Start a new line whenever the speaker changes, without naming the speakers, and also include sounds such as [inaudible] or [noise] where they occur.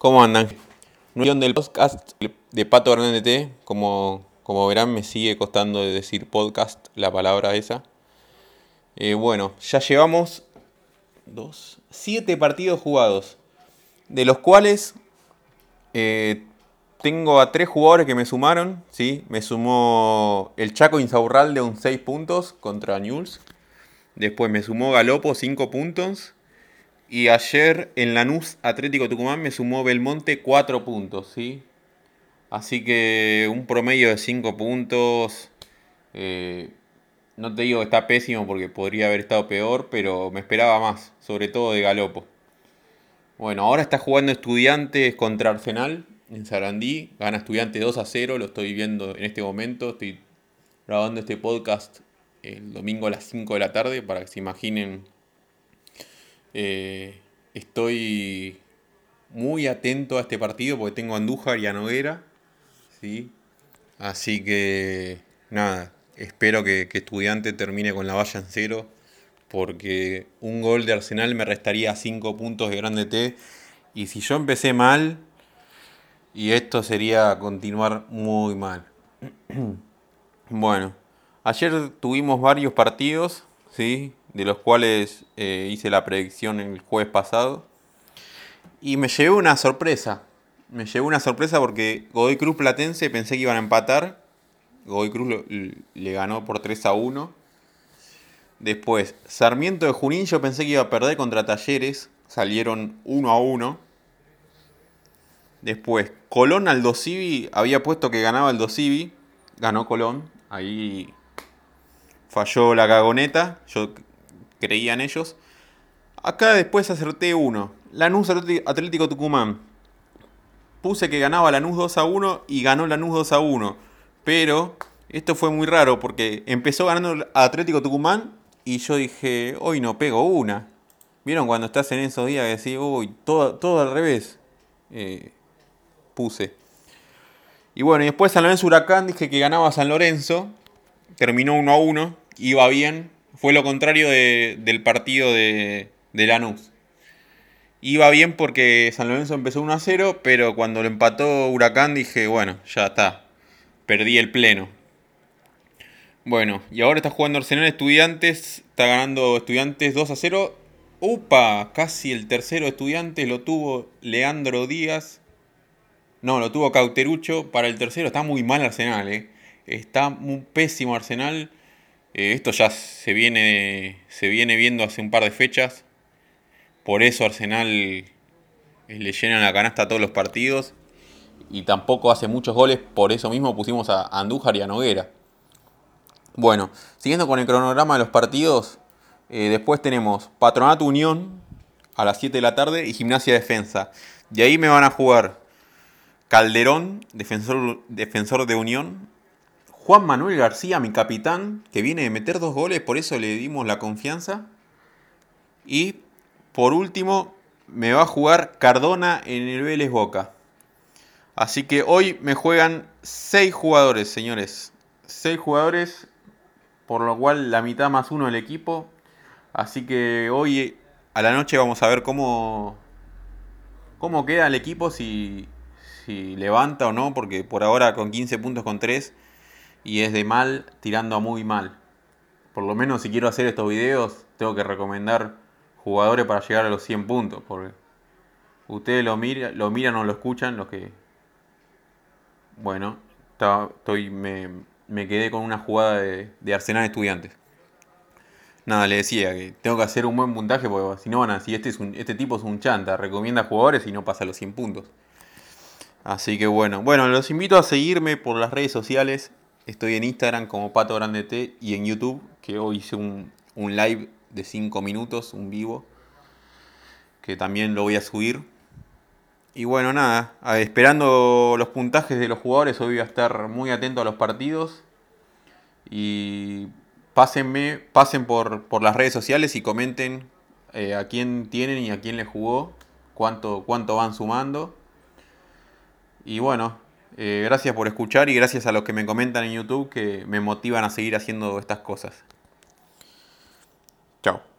¿Cómo andan? Nueva del podcast de Pato T. Como, como verán, me sigue costando decir podcast, la palabra esa. Eh, bueno, ya llevamos dos, siete partidos jugados, de los cuales eh, tengo a tres jugadores que me sumaron. ¿sí? Me sumó el Chaco Insaurralde un 6 puntos contra Newell's. Después me sumó Galopo 5 puntos. Y ayer en Lanús Atlético Tucumán me sumó Belmonte 4 puntos, ¿sí? Así que un promedio de 5 puntos. Eh, no te digo que está pésimo porque podría haber estado peor, pero me esperaba más, sobre todo de Galopo. Bueno, ahora está jugando Estudiantes contra Arsenal en Sarandí. Gana Estudiantes 2 a 0, lo estoy viendo en este momento. Estoy grabando este podcast el domingo a las 5 de la tarde para que se imaginen eh, estoy muy atento a este partido porque tengo a Andújar y a Noguera. ¿sí? Así que nada, espero que, que Estudiante termine con la valla en cero. Porque un gol de Arsenal me restaría 5 puntos de grande T. Y si yo empecé mal, y esto sería continuar muy mal. [clears throat] bueno, ayer tuvimos varios partidos, de los cuales eh, hice la predicción el jueves pasado. Y me llevé una sorpresa. Me llevé una sorpresa porque Godoy Cruz Platense pensé que iban a empatar. Godoy Cruz le ganó por 3 a 1. Después, Sarmiento de Junín yo pensé que iba a perder contra Talleres. Salieron 1 a 1. Después, Colón al Dosivi. Había puesto que ganaba el Dosivi. Ganó Colón. Ahí falló la cagoneta. Yo creía en ellos. Acá después acerté uno. Lanús Atlético Tucumán. Puse que ganaba Lanús 2 a 1 y ganó Lanús 2 a 1. Pero esto fue muy raro porque empezó ganando Atlético Tucumán y yo dije, hoy no pego una. ¿Vieron cuando estás en esos días que decís, uy, todo, todo al revés? Eh, puse. Y bueno, y después San Lorenzo Huracán dije que ganaba San Lorenzo. Terminó 1 a 1. Iba bien. Fue lo contrario del partido de, de Lanús. Iba bien porque San Lorenzo empezó 1 a 0, pero cuando lo empató Huracán dije, bueno, ya está. Perdí el pleno. Bueno, y ahora está jugando Arsenal Estudiantes. Está ganando Estudiantes 2 a 0. Upa, casi el tercero Estudiantes lo tuvo Leandro Díaz. No, lo tuvo Cauterucho. Para el tercero está muy mal Arsenal, eh. Está muy pésimo Arsenal. Eh, esto ya se viene, se viene viendo hace un par de fechas. Por eso Arsenal eh, le llena la canasta a todos los partidos. Y tampoco hace muchos goles. Por eso mismo pusimos a Andújar y a Noguera. Bueno, siguiendo con el cronograma de los partidos. Eh, después tenemos Patronato Unión a las 7 de la tarde y Gimnasia Defensa. De ahí me van a jugar Calderón, defensor, defensor de Unión, Juan Manuel García, mi capitán, que viene de meter dos goles, por eso le dimos la confianza. Y por último, me va a jugar Cardona en el Vélez Boca. Así que hoy me juegan seis jugadores, señores. Seis jugadores, por lo cual la mitad más uno del equipo. Así que hoy a la noche vamos a ver cómo, cómo queda el equipo, si, si levanta o no, porque por ahora con 15 puntos con 3 y es de mal tirando a muy mal. Por lo menos si quiero hacer estos videos, tengo que recomendar jugadores para llegar a los 100 puntos. Porque ustedes lo, mira, lo miran o lo escuchan, los que... Bueno, estoy, me, me, quedé con una jugada de, de, Arsenal Estudiantes. Nada, le decía que tengo que hacer un buen puntaje porque si no van a decir, este, es un, este tipo es un chanta, recomienda jugadores y no pasa los 100 puntos. Así que bueno, bueno, los invito a seguirme por las redes sociales. Estoy en Instagram como Pato Grande T y en YouTube, que hoy hice un, live de 5 minutos, un vivo, que también lo voy a subir. Y bueno, nada, esperando los puntajes de los jugadores, hoy voy a estar muy atento a los partidos. Y pásenme, pasen por, por las redes sociales y comenten eh, a quién tienen y a quién les jugó, cuánto, cuánto van sumando. Y bueno, eh, gracias por escuchar y gracias a los que me comentan en YouTube que me motivan a seguir haciendo estas cosas. Chao.